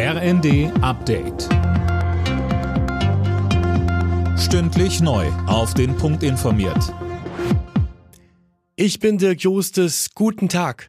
RND Update. Stündlich neu. Auf den Punkt informiert. Ich bin Dirk Jostes. Guten Tag.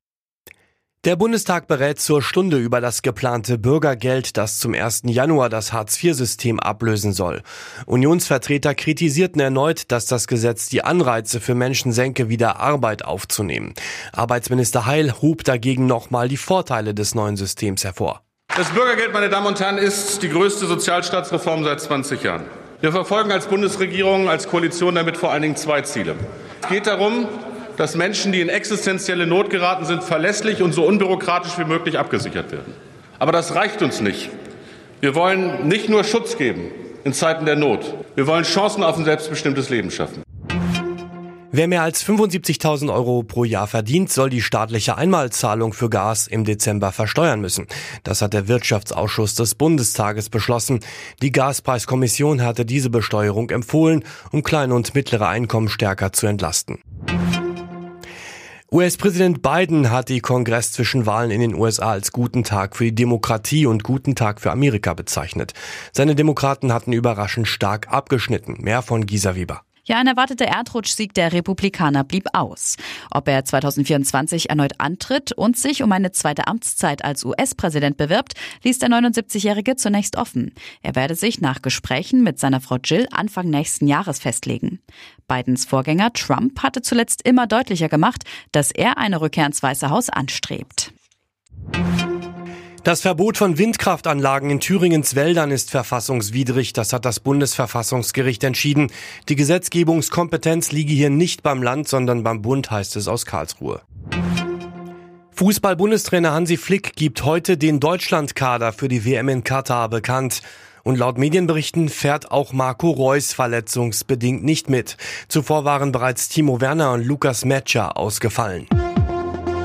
Der Bundestag berät zur Stunde über das geplante Bürgergeld, das zum 1. Januar das Hartz-IV-System ablösen soll. Unionsvertreter kritisierten erneut, dass das Gesetz die Anreize für Menschen senke, wieder Arbeit aufzunehmen. Arbeitsminister Heil hob dagegen nochmal die Vorteile des neuen Systems hervor. Das Bürgergeld, meine Damen und Herren, ist die größte Sozialstaatsreform seit 20 Jahren. Wir verfolgen als Bundesregierung, als Koalition damit vor allen Dingen zwei Ziele. Es geht darum, dass Menschen, die in existenzielle Not geraten sind, verlässlich und so unbürokratisch wie möglich abgesichert werden. Aber das reicht uns nicht. Wir wollen nicht nur Schutz geben in Zeiten der Not. Wir wollen Chancen auf ein selbstbestimmtes Leben schaffen. Wer mehr als 75.000 Euro pro Jahr verdient, soll die staatliche Einmalzahlung für Gas im Dezember versteuern müssen. Das hat der Wirtschaftsausschuss des Bundestages beschlossen. Die Gaspreiskommission hatte diese Besteuerung empfohlen, um kleine und mittlere Einkommen stärker zu entlasten. US-Präsident Biden hat die Kongress zwischen Wahlen in den USA als guten Tag für die Demokratie und guten Tag für Amerika bezeichnet. Seine Demokraten hatten überraschend stark abgeschnitten. Mehr von Gisa Weber. Ja, ein erwarteter Erdrutschsieg der Republikaner blieb aus. Ob er 2024 erneut antritt und sich um eine zweite Amtszeit als US-Präsident bewirbt, ließ der 79-Jährige zunächst offen. Er werde sich nach Gesprächen mit seiner Frau Jill Anfang nächsten Jahres festlegen. Bidens Vorgänger Trump hatte zuletzt immer deutlicher gemacht, dass er eine Rückkehr ins Weiße Haus anstrebt. Das Verbot von Windkraftanlagen in Thüringens Wäldern ist verfassungswidrig. Das hat das Bundesverfassungsgericht entschieden. Die Gesetzgebungskompetenz liege hier nicht beim Land, sondern beim Bund, heißt es aus Karlsruhe. Fußball-Bundestrainer Hansi Flick gibt heute den Deutschlandkader für die WM in Katar bekannt. Und laut Medienberichten fährt auch Marco Reus verletzungsbedingt nicht mit. Zuvor waren bereits Timo Werner und Lukas Metscher ausgefallen.